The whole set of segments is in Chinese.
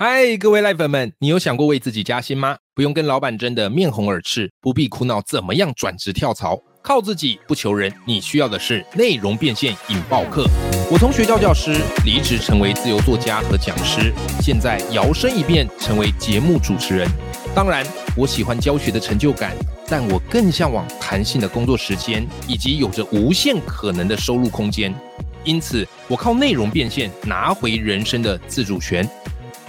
嗨，各位赖粉们，你有想过为自己加薪吗？不用跟老板争得面红耳赤，不必苦恼怎么样转职跳槽，靠自己不求人。你需要的是内容变现引爆课。我从学校教师离职成为自由作家和讲师，现在摇身一变成为节目主持人。当然，我喜欢教学的成就感，但我更向往弹性的工作时间以及有着无限可能的收入空间。因此，我靠内容变现拿回人生的自主权。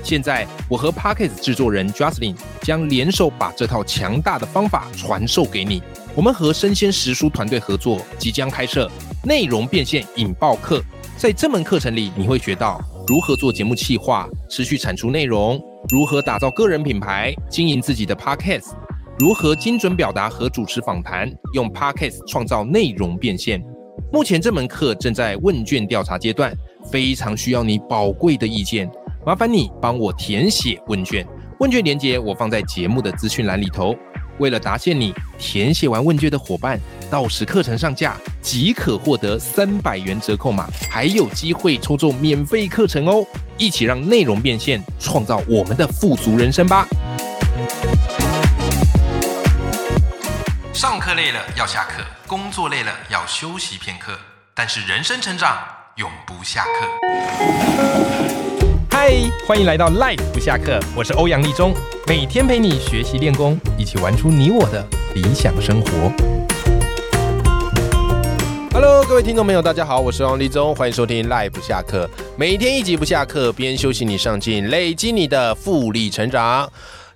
现在，我和 Pockets 制作人 Jocelyn 将联手把这套强大的方法传授给你。我们和生鲜食书团队合作，即将开设内容变现引爆课。在这门课程里，你会学到如何做节目企划、持续产出内容，如何打造个人品牌、经营自己的 Pockets，如何精准表达和主持访谈，用 Pockets 创造内容变现。目前这门课正在问卷调查阶段，非常需要你宝贵的意见。麻烦你帮我填写问卷，问卷连接我放在节目的资讯栏里头。为了答谢你，填写完问卷的伙伴，到时课程上架即可获得三百元折扣码，还有机会抽中免费课程哦！一起让内容变现，创造我们的富足人生吧！上课累了要下课，工作累了要休息片刻，但是人生成长永不下课。嗨，欢迎来到 Life 不下课，我是欧阳立中，每天陪你学习练功，一起玩出你我的理想生活。Hello，各位听众朋友，大家好，我是欧阳立中，欢迎收听 Life 不下课，每天一集不下课，边休息你上进，累积你的复利成长。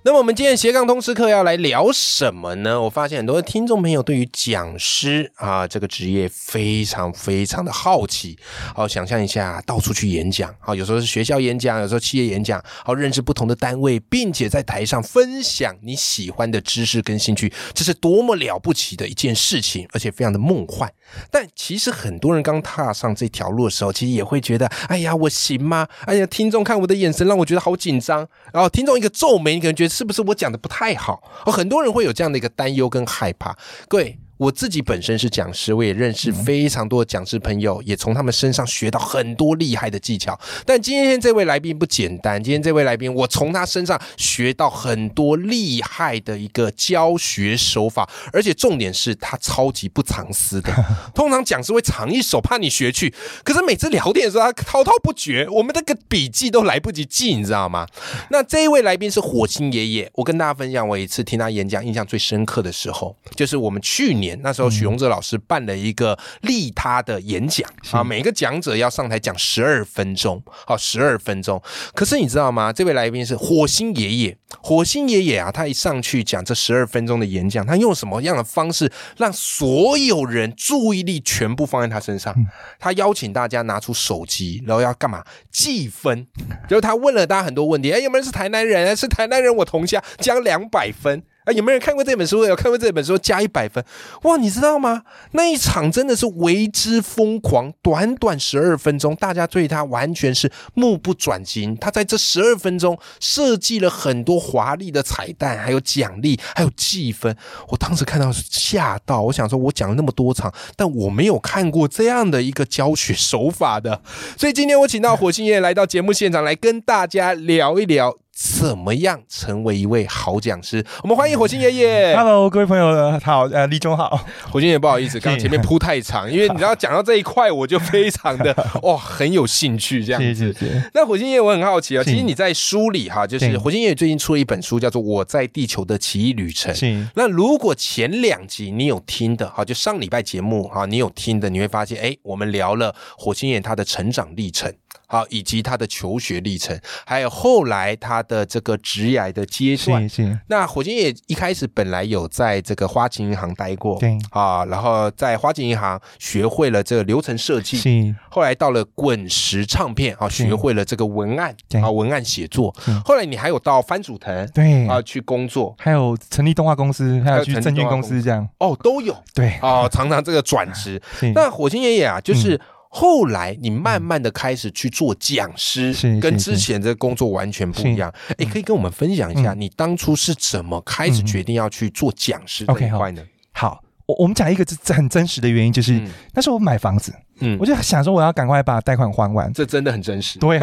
那么我们今天斜杠通识课要来聊什么呢？我发现很多听众朋友对于讲师啊这个职业非常非常的好奇。好，想象一下，到处去演讲，好，有时候是学校演讲，有时候企业演讲，好，认识不同的单位，并且在台上分享你喜欢的知识跟兴趣，这是多么了不起的一件事情，而且非常的梦幻。但其实很多人刚踏上这条路的时候，其实也会觉得，哎呀，我行吗？哎呀，听众看我的眼神让我觉得好紧张。然后听众一个皱眉，你可能觉得。是不是我讲的不太好？哦，很多人会有这样的一个担忧跟害怕。各位。我自己本身是讲师，我也认识非常多的讲师朋友，也从他们身上学到很多厉害的技巧。但今天这位来宾不简单，今天这位来宾，我从他身上学到很多厉害的一个教学手法，而且重点是他超级不藏私的。通常讲师会藏一手，怕你学去，可是每次聊天的时候，他滔滔不绝，我们那个笔记都来不及记，你知道吗？那这一位来宾是火星爷爷，我跟大家分享，我一次听他演讲，印象最深刻的时候，就是我们去年。那时候许荣哲老师办了一个利他的演讲啊，每个讲者要上台讲十二分钟，好，十二分钟。可是你知道吗？这位来宾是火星爷爷，火星爷爷啊，他一上去讲这十二分钟的演讲，他用什么样的方式让所有人注意力全部放在他身上？他邀请大家拿出手机，然后要干嘛？计分。就是他问了大家很多问题，哎，有没有人是台南人？是台南人，我同乡，将两百分。啊，有没有人看过这本书？有看过这本书，加一百分。哇，你知道吗？那一场真的是为之疯狂，短短十二分钟，大家对他完全是目不转睛。他在这十二分钟设计了很多华丽的彩蛋，还有奖励，还有计分。我当时看到吓到，我想说，我讲了那么多场，但我没有看过这样的一个教学手法的。所以今天我请到火星爷来到节目现场，来跟大家聊一聊。怎么样成为一位好讲师？我们欢迎火星爷爷。Hello，各位朋友好，呃，李总好。火星爷不好意思，刚刚前面铺太长，因为你知道讲到这一块，我就非常的 哇很有兴趣这样子。那火星爷，我很好奇啊，其实你在书里哈，就是火星爷最近出了一本书，叫做《我在地球的奇异旅程》。那如果前两集你有听的哈，就上礼拜节目哈，你有听的，你会发现，哎，我们聊了火星爷他的成长历程。好，以及他的求学历程，还有后来他的这个职业的阶段。那火星也一开始本来有在这个花旗银行待过，对啊，然后在花旗银行学会了这个流程设计。是，后来到了滚石唱片啊，学会了这个文案啊，文案写作。后来你还有到番薯藤对啊去工作，还有成立动画公司，还有去证券公司这样。哦，都有对哦，常常这个转职。那火星爷爷啊，就是。后来你慢慢的开始去做讲师，跟之前的工作完全不一样。哎，可以跟我们分享一下，你当初是怎么开始决定要去做讲师这一块呢？好，我我们讲一个很真实的原因，就是那时候我买房子，嗯，我就想说我要赶快把贷款还完，这真的很真实。对，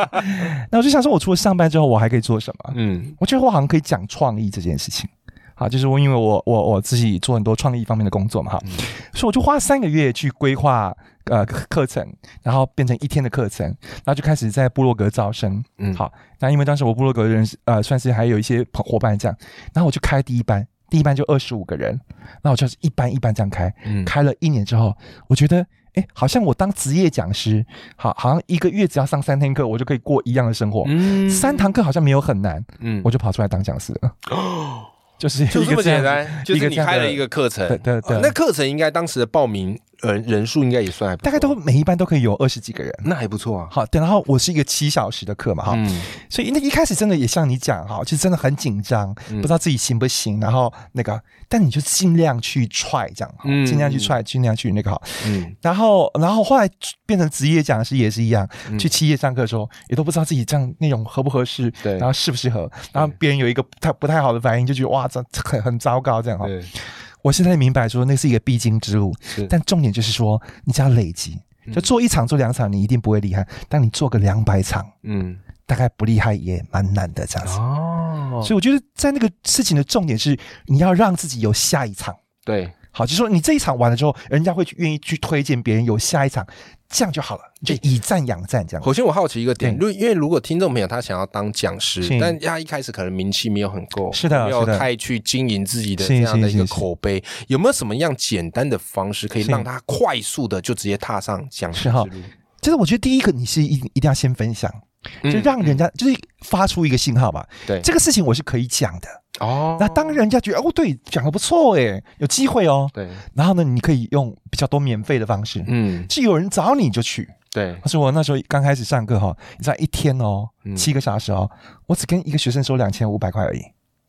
那我就想说，我除了上班之后，我还可以做什么？嗯，我觉得我好像可以讲创意这件事情。好，就是我因为我我我自己做很多创意方面的工作嘛，哈，所以我就花三个月去规划呃课程，然后变成一天的课程，然后就开始在部落格招生。嗯，好，那因为当时我部落格的人呃算是还有一些伙伴这样，然后我就开第一班，第一班就二十五个人，那我就是一班一班这样开，嗯开了一年之后，我觉得哎，好像我当职业讲师，好，好像一个月只要上三天课，我就可以过一样的生活。嗯，三堂课好像没有很难，嗯，我就跑出来当讲师了。哦。就是就这么简单，就是你开了一个课程，对对，那课程应该当时的报名。呃，人数应该也算，大概都每一班都可以有二十几个人，那还不错啊。好，然后我是一个七小时的课嘛，哈，所以那一开始真的也像你讲哈，就真的很紧张，不知道自己行不行。然后那个，但你就尽量去踹这样，尽量去踹，尽量去那个哈。嗯，然后，然后后来变成职业讲师也是一样，去企业上课的时候，也都不知道自己这样内容合不合适，对，然后适不适合，然后别人有一个太不太好的反应，就觉得哇，这很很糟糕这样哈。我现在明白说那是一个必经之路，但重点就是说，你只要累积，就做一场做两场，你一定不会厉害。但你做个两百场，嗯，大概不厉害也蛮难的这样子。哦，所以我觉得在那个事情的重点是，你要让自己有下一场。对。好，就是说你这一场完了之后，人家会去愿意去推荐别人有下一场，这样就好了，就以战养战这样。首先，我好奇一个点，如因为如果听众朋友他想要当讲师，但他一开始可能名气没有很够，是的，没有太去经营自己的这样的一个口碑，有没有什么样简单的方式可以让他快速的就直接踏上讲师之路？就是我觉得第一个，你是一一定要先分享。就让人家就是发出一个信号吧，对这个事情我是可以讲的哦。那当人家觉得哦，对，讲的不错哎，有机会哦。对，然后呢，你可以用比较多免费的方式，嗯，是有人找你就去。对，可是我那时候刚开始上课哈，你知道一天哦，七个小时哦，我只跟一个学生收两千五百块而已。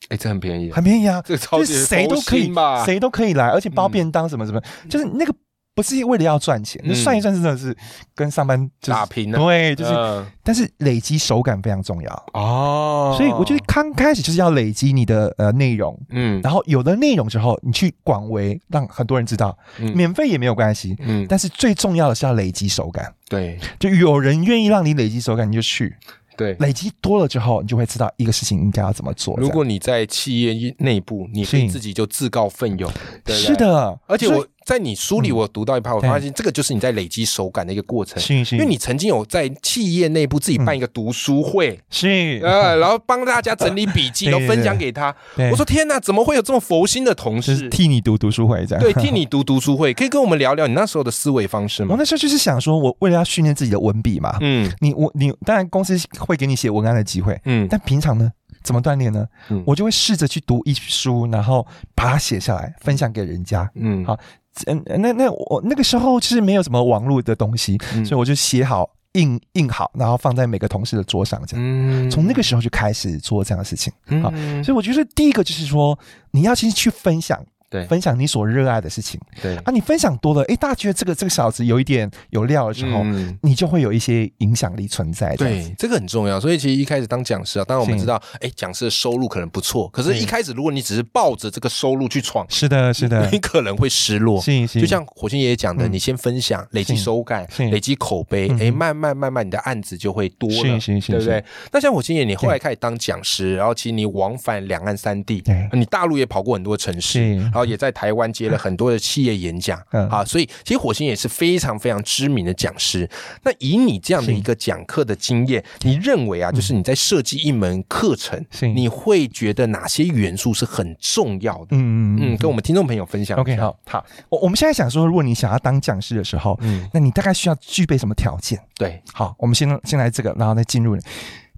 哎，这很便宜，很便宜啊，这超级谁都可以，谁都可以来，而且包便当什么什么，就是那个。不是为了要赚钱，就算一算真的是跟上班打拼。对，就是，但是累积手感非常重要哦。所以我觉得刚开始就是要累积你的呃内容，嗯，然后有了内容之后，你去广为让很多人知道，免费也没有关系，嗯，但是最重要的是要累积手感。对，就有人愿意让你累积手感，你就去。对，累积多了之后，你就会知道一个事情应该要怎么做。如果你在企业内部，你可以自己就自告奋勇。是的，而且我。在你书里，我读到一趴，我发现这个就是你在累积手感的一个过程。是是，因为你曾经有在企业内部自己办一个读书会，是呃，然后帮大家整理笔记，然后分享给他。我说天哪，怎么会有这么佛心的同事替你读读书会？这样对，替你读读书会，可以跟我们聊聊你那时候的思维方式吗？我那时候就是想说，我为了要训练自己的文笔嘛，嗯，你我你当然公司会给你写文案的机会，嗯，但平常呢？怎么锻炼呢？嗯我就会试着去读一书，然后把它写下来，分享给人家。嗯，好，嗯，那那我那个时候其实没有什么网络的东西，所以我就写好、印印好，然后放在每个同事的桌上，这样。从那个时候就开始做这样的事情。好，所以我觉得第一个就是说，你要先去分享。对，分享你所热爱的事情。对。啊，你分享多了，哎，大家觉得这个这个小子有一点有料的时候，你就会有一些影响力存在。对，这个很重要。所以其实一开始当讲师啊，当然我们知道，哎，讲师的收入可能不错，可是一开始如果你只是抱着这个收入去闯，是的，是的，你 可能会失落。就像火星爷爷讲的，你先分享，累积手感，累积口碑，哎，慢慢慢慢，你的案子就会多了，对不对？那像火星爷，你后来开始当讲师，然后其实你往返两岸三地，你大陆也跑过很多城市，然后也在台湾。接了很多的企业演讲啊，所以其实火星也是非常非常知名的讲师。那以你这样的一个讲课的经验，你认为啊，就是你在设计一门课程，你会觉得哪些元素是很重要的？嗯嗯嗯，跟我们听众朋友分享。OK，好，好，我我们现在想说，如果你想要当讲师的时候，嗯，那你大概需要具备什么条件？对，好，我们先先来这个，然后再进入。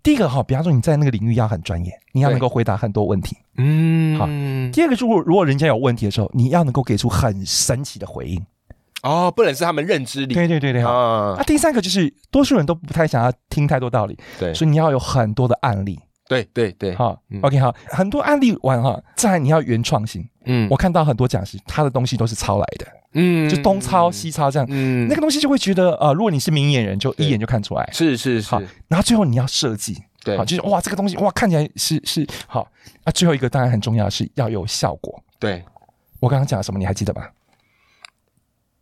第一个哈，比方说你在那个领域要很专业，你要能够回答很多问题。嗯，好。第二个，如果如果人家有问题的时候，你要能够给出很神奇的回应。哦，不能是他们认知里。对对对对。啊。那第三个就是，多数人都不太想要听太多道理。对。所以你要有很多的案例。对对对。好，OK，好，很多案例完哈，再你要原创性。嗯。我看到很多讲师，他的东西都是抄来的。嗯。就东抄西抄这样。嗯。那个东西就会觉得，呃，如果你是明眼人，就一眼就看出来。是是是。好，然后最后你要设计。对，好，就是哇，这个东西哇，看起来是是好。那最后一个当然很重要的是要有效果。对，我刚刚讲什么你还记得吗？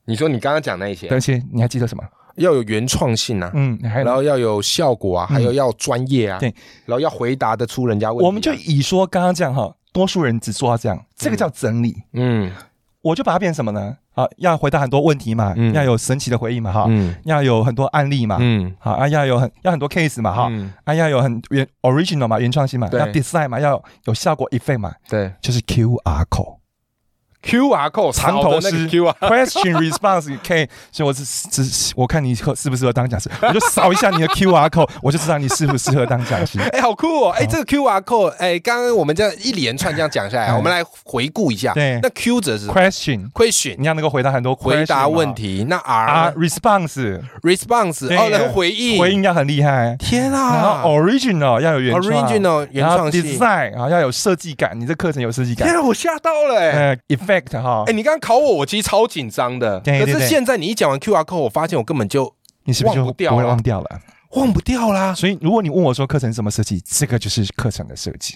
你说你刚刚讲那些，而且你还记得什么？要有原创性啊，嗯，然后要有效果啊，还有要专业啊，对，然后要回答得出人家问题。我们就以说刚刚这样哈，多数人只做到这样，这个叫整理。嗯，我就把它变成什么呢？啊，要回答很多问题嘛，要有神奇的回应嘛，哈，要有很多案例嘛，嗯，好啊，要有很要很多 case 嘛，哈，啊，要有很原 original 嘛，原创性嘛，要 design 嘛，要有效果 effect 嘛，对，就是 QR code。Q R code 长头诗 Q R question response K，所以我是只我看你适适不适合当讲师，我就扫一下你的 Q R code，我就知道你适不适合当讲师。哎，好酷哦！哎，这个 Q R code，哎，刚刚我们这样一连串这样讲下来，我们来回顾一下。对，那 Q 则是 question，question，你要能够回答很多回答问题。那 R response，response，哦，能回应，回应要很厉害。天啊！然后 original 要有原创，original 原创性，design 啊要有设计感，你这课程有设计感。天啊，我吓到了哎！effect 哈，哎，你刚刚考我，我其实超紧张的。可是现在你一讲完 Q R code，我发现我根本就你是不是就不会忘掉了？忘不掉啦。所以如果你问我说课程怎么设计，这个就是课程的设计。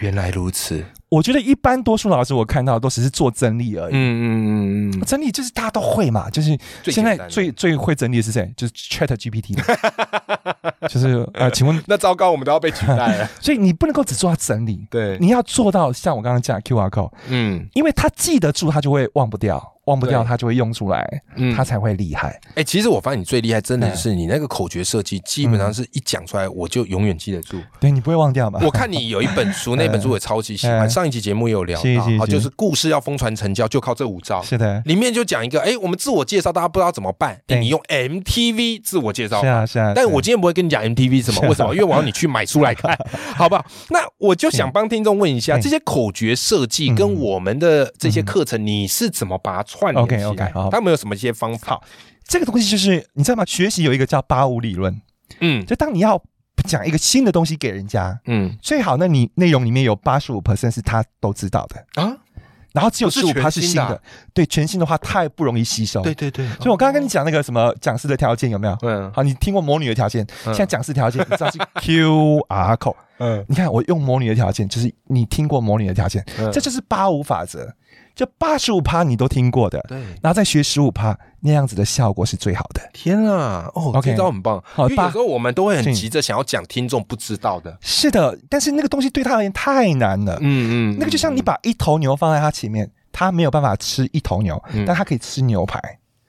原来如此，我觉得一般多数老师我看到都只是做整理而已。嗯嗯嗯嗯，整理就是大家都会嘛，就是现在最最会整理的是谁？就是 Chat GPT。就是呃，请问 那糟糕，我们都要被取代了。所以你不能够只做到整理，对，你要做到像我刚刚讲 Q R code，嗯，因为他记得住，他就会忘不掉。忘不掉，他就会用出来，他才会厉害。哎，其实我发现你最厉害，真的是你那个口诀设计，基本上是一讲出来，我就永远记得住。对你不会忘掉吧？我看你有一本书，那本书我超级喜欢。上一集节目也有聊到，就是故事要疯传成交，就靠这五招。是的，里面就讲一个，哎，我们自我介绍，大家不知道怎么办？你用 MTV 自我介绍。是啊，是啊。但我今天不会跟你讲 MTV 什么，为什么？因为我要你去买书来看，好不好？那我就想帮听众问一下，这些口诀设计跟我们的这些课程，你是怎么把它串联起来？他们有什么一些方法？这个东西就是你知道吗？学习有一个叫八五理论，嗯，就当你要讲一个新的东西给人家，嗯，最好那你内容里面有八十五 percent 是他都知道的。啊，然后只有十五它是新的，对，全新的话太不容易吸收。对对对，所以我刚刚跟你讲那个什么讲师的条件有没有？嗯，好，你听过魔女的条件，现在讲师条件你知道是 Q R code，嗯，你看我用模拟的条件，就是你听过模拟的条件，这就是八五法则。就八十五趴你都听过的，对，然后再学十五趴，那样子的效果是最好的。天啊，哦，这招很棒。因为有时候我们都会很急着想要讲听众不知道的。是的，但是那个东西对他而言太难了。嗯嗯，那个就像你把一头牛放在他前面，他没有办法吃一头牛，但他可以吃牛排。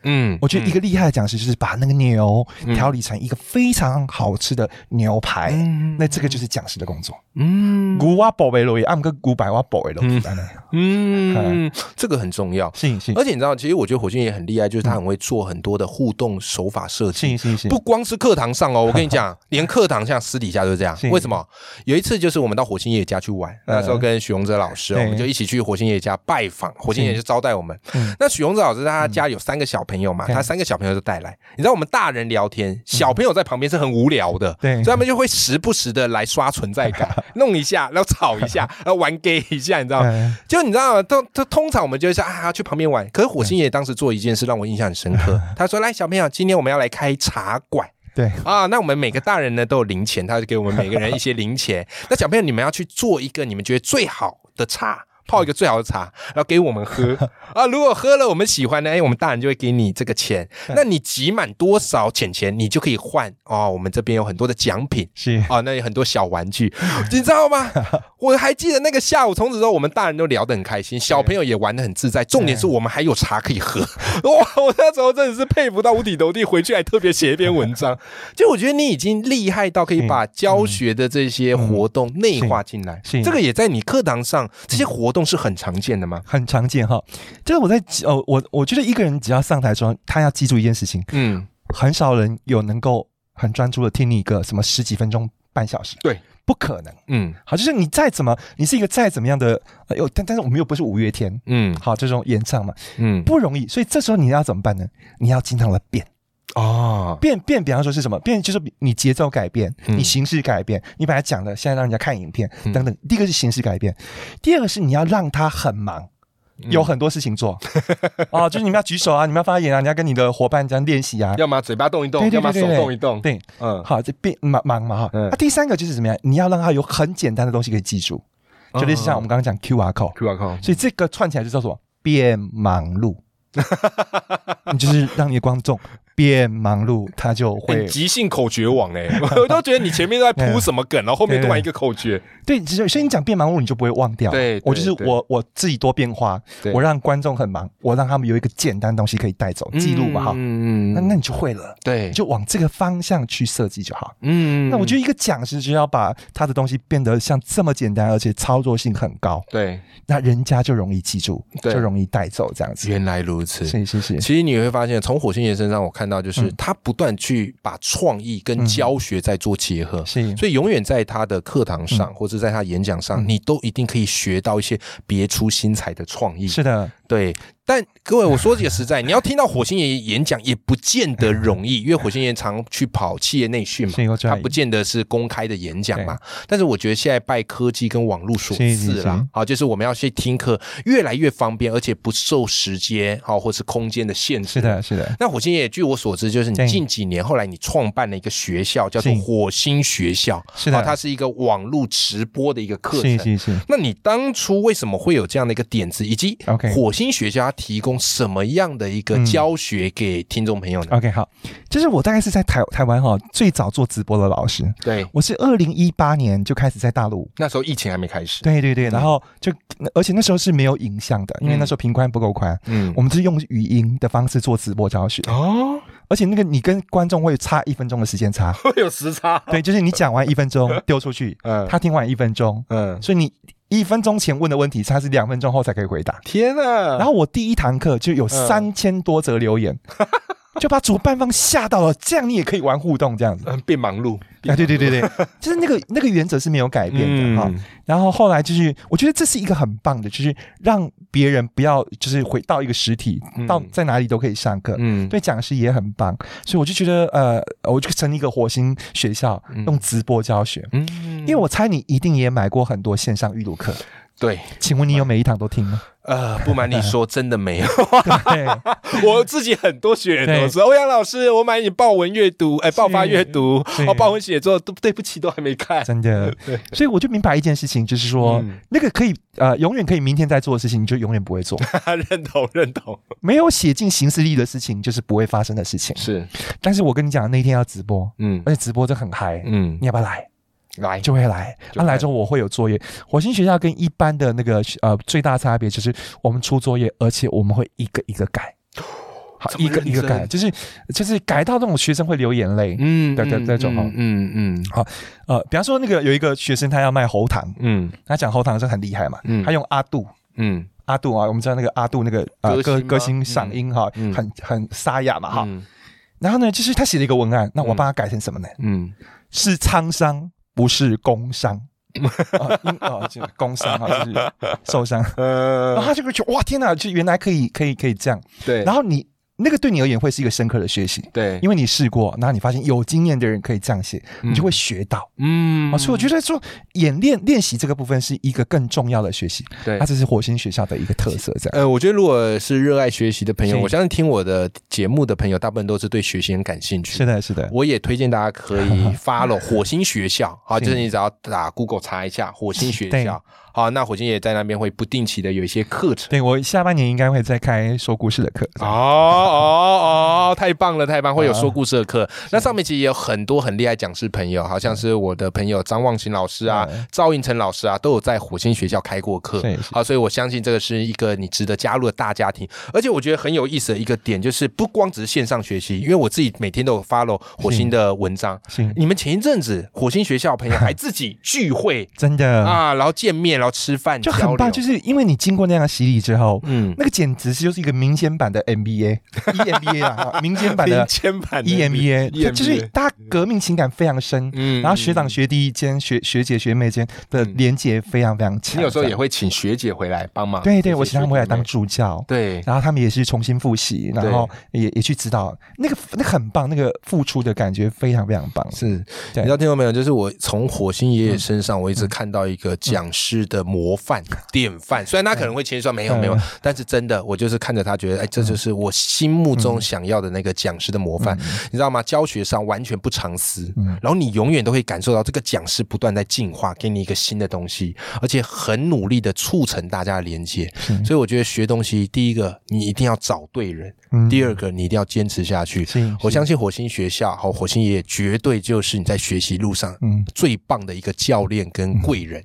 嗯，我觉得一个厉害的讲师就是把那个牛调理成一个非常好吃的牛排，那这个就是讲师的工作。嗯，古瓦宝贝罗也按个古百瓦宝贝罗，嗯，这个很重要。是是，而且你知道，其实我觉得火星也很厉害，就是他很会做很多的互动手法设计。是是是，不光是课堂上哦，我跟你讲，连课堂像私底下都是这样。为什么？有一次就是我们到火星爷爷家去玩，那时候跟许荣哲老师，我们就一起去火星爷爷家拜访，火星爷爷就招待我们。那许荣哲老师他家有三个小朋友嘛，他三个小朋友都带来。你知道我们大人聊天，小朋友在旁边是很无聊的，对，所以他们就会时不时的来刷存在感。弄一下，然后吵一下，然 后玩 gay 一下，你知道吗？就你知道吗？通通通常我们就是啊，去旁边玩。可是火星爷当时做一件事让我印象很深刻。他说：“来，小朋友，今天我们要来开茶馆。”对啊，那我们每个大人呢都有零钱，他就给我们每个人一些零钱。那小朋友，你们要去做一个你们觉得最好的茶。泡一个最好的茶，然后给我们喝 啊！如果喝了我们喜欢的，哎，我们大人就会给你这个钱。那你集满多少钱钱，你就可以换哦。我们这边有很多的奖品，是啊，那有很多小玩具，你知道吗？我还记得那个下午，从此之后我们大人都聊得很开心，小朋友也玩得很自在。重点是我们还有茶可以喝，哇！我那时候真的是佩服到五体投地，回去还特别写一篇文章。就我觉得你已经厉害到可以把教学的这些活动内化进来，这个也在你课堂上这些活。动是很常见的吗？很常见哈，就是我在哦，我我觉得一个人只要上台说，他要记住一件事情，嗯，很少人有能够很专注的听你一个什么十几分钟、半小时，对，不可能，嗯，好，就是你再怎么，你是一个再怎么样的，有但但是我们又不是五月天，嗯，好，这种演唱嘛，嗯，不容易，所以这时候你要怎么办呢？你要经常的变。哦，变变，比方说是什么变？就是你节奏改变，你形式改变，你把它讲的现在让人家看影片等等。第一个是形式改变，第二个是你要让他很忙，有很多事情做。哦，就是你们要举手啊，你们要发言啊，你要跟你的伙伴这样练习啊，要么嘴巴动一动，要么手动一动。对，嗯，好，这变忙忙嘛哈。那第三个就是怎么样？你要让他有很简单的东西可以记住，就类似像我们刚刚讲 Q R code，Q R code。所以这个串起来就叫做变忙碌。你就是让你的观众。变忙碌，他就会即兴口诀王哎，我都觉得你前面都在 铺什么梗，然后后面突然一个口诀。对，所以你讲变忙碌，你就不会忘掉。对，我就是我我自己多变化，我让观众很忙，我让他们有一个简单东西可以带走记录嘛哈。嗯嗯，那那你就会了。对，就往这个方向去设计就好。嗯，那我觉得一个讲师就要把他的东西变得像这么简单，而且操作性很高。对，那人家就容易记住，就容易带走这样子。原来如此，谢谢谢。其实你会发现，从火星爷身上我看。看到就是他不断去把创意跟教学在做结合，是，所以永远在他的课堂上或者在他演讲上，你都一定可以学到一些别出心裁的创意。是的，对。但各位，我说句实在，你要听到火星爷爷演讲也不见得容易，因为火星爷常去跑企业内训嘛，他不见得是公开的演讲嘛。但是我觉得现在拜科技跟网络所赐啦，好，就是我们要去听课越来越方便，而且不受时间好或是空间的限制。是的，是的。那火星爷爷据我所知，就是你近几年后来你创办了一个学校，叫做火星学校，是的，它是一个网络直播的一个课程。是是是。那你当初为什么会有这样的一个点子，以及火星学校？提供什么样的一个教学给听众朋友呢？OK，好，就是我大概是在台台湾哈最早做直播的老师。对，我是二零一八年就开始在大陆，那时候疫情还没开始。对对对，然后就而且那时候是没有影像的，因为那时候频宽不够宽。嗯，我们是用语音的方式做直播教学哦，而且那个你跟观众会差一分钟的时间差，会 有时差。对，就是你讲完一分钟 丢出去，嗯，他听完一分钟，嗯，所以你。一分钟前问的问题，他是两分钟后才可以回答。天啊！然后我第一堂课就有三千多则留言，就把主办方吓到了。这样你也可以玩互动，这样子变忙碌。啊，对对对对，就是那个那个原则是没有改变的哈。然后后来就是，我觉得这是一个很棒的，就是让别人不要就是回到一个实体，到在哪里都可以上课。嗯，对，讲师也很棒，所以我就觉得呃，我就成立一个火星学校，用直播教学。嗯，因为我猜你一定也买过很多线上预录课。对，请问你有每一堂都听吗？呃，不瞒你说，真的没有。我自己很多学员都说，欧阳老师，我买你报文阅读，哎，爆发阅读，哦，报文写作，都对不起，都还没看。真的，所以我就明白一件事情，就是说，那个可以呃，永远可以明天再做的事情，你就永远不会做。认同，认同。没有写进行事历的事情，就是不会发生的事情。是，但是我跟你讲，那天要直播，嗯，而且直播真很嗨，嗯，你要不要来？来。就会来，他来。之后我会有作业。火星学校跟一般的那个呃最大差别就是我们出作业，而且我们会一个一个改，好一个一个改，就是就是改到那种学生会流眼泪，嗯，的的那种哈，嗯嗯，好呃，比方说那个有一个学生他要卖喉糖，嗯，他讲喉糖是很厉害嘛，嗯，他用阿杜，嗯，阿杜啊，我们知道那个阿杜那个呃歌歌星嗓音哈，很很沙哑嘛哈，然后呢，就是他写了一个文案，那我帮他改成什么呢？嗯，是沧桑。不是 工伤，啊，就工伤啊，就是受伤，然后他就会觉得哇，天哪，就原来可以，可以，可以这样，对，然后你。那个对你而言会是一个深刻的学习，对，因为你试过，然后你发现有经验的人可以这样写，你就会学到，嗯，所以我觉得说演练练习这个部分是一个更重要的学习，对，那这是火星学校的一个特色，这样。呃，我觉得如果是热爱学习的朋友，我相信听我的节目的朋友，大部分都是对学习很感兴趣，是的，是的。我也推荐大家可以 发了火星学校，好，就是你只要打 Google 查一下火星学校。好，那火星也在那边会不定期的有一些课程。对我下半年应该会再开说故事的课。哦哦哦，太棒了，太棒！会有说故事的课。那上面其实也有很多很厉害讲师朋友，好像是我的朋友张望琴老师啊、赵应成老师啊，都有在火星学校开过课。好，所以我相信这个是一个你值得加入的大家庭。而且我觉得很有意思的一个点就是，不光只是线上学习，因为我自己每天都有 follow 火星的文章。你们前一阵子火星学校朋友还自己聚会，真的啊，然后见面。然后吃饭就很棒，就是因为你经过那样的洗礼之后，嗯，那个简直是就是一个民间版的 MBA，EMBA 啊，民间版的 EMBA，就是大家革命情感非常深，嗯，然后学长学弟间、学学姐学妹间的连接非常非常强。你有时候也会请学姐回来帮忙，对对，我请他们回来当助教，对，然后他们也是重新复习，然后也也去指导，那个那很棒，那个付出的感觉非常非常棒。是，你知道听到没有？就是我从火星爷爷身上，我一直看到一个讲师的。的模范 典范。虽然他可能会谦说没有没有，但是真的，我就是看着他觉得，哎，这就是我心目中想要的那个讲师的模范。你知道吗？教学上完全不藏私，然后你永远都会感受到这个讲师不断在进化，给你一个新的东西，而且很努力的促成大家的连接。所以我觉得学东西，第一个你一定要找对人。第二个，你一定要坚持下去。我相信火星学校和火星爷爷绝对就是你在学习路上最棒的一个教练跟贵人。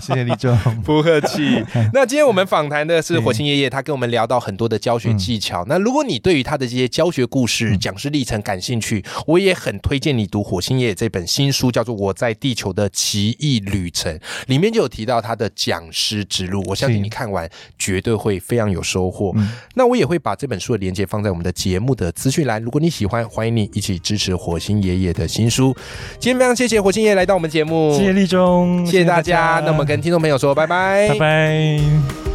谢谢，谢谢李总，不客气。那今天我们访谈的是火星爷爷，他跟我们聊到很多的教学技巧。那如果你对于他的这些教学故事、讲师历程感兴趣，我也很推荐你读火星爷爷这本新书，叫做《我在地球的奇异旅程》，里面就有提到他的讲师之路。我相信你看完绝对会非常有收获。那我也会把这本。书的连接放在我们的节目的资讯栏。如果你喜欢，欢迎你一起支持火星爷爷的新书。今天非常谢谢火星爷爷来到我们节目，谢谢立中，谢谢大家。那么跟听众朋友说拜拜，拜拜。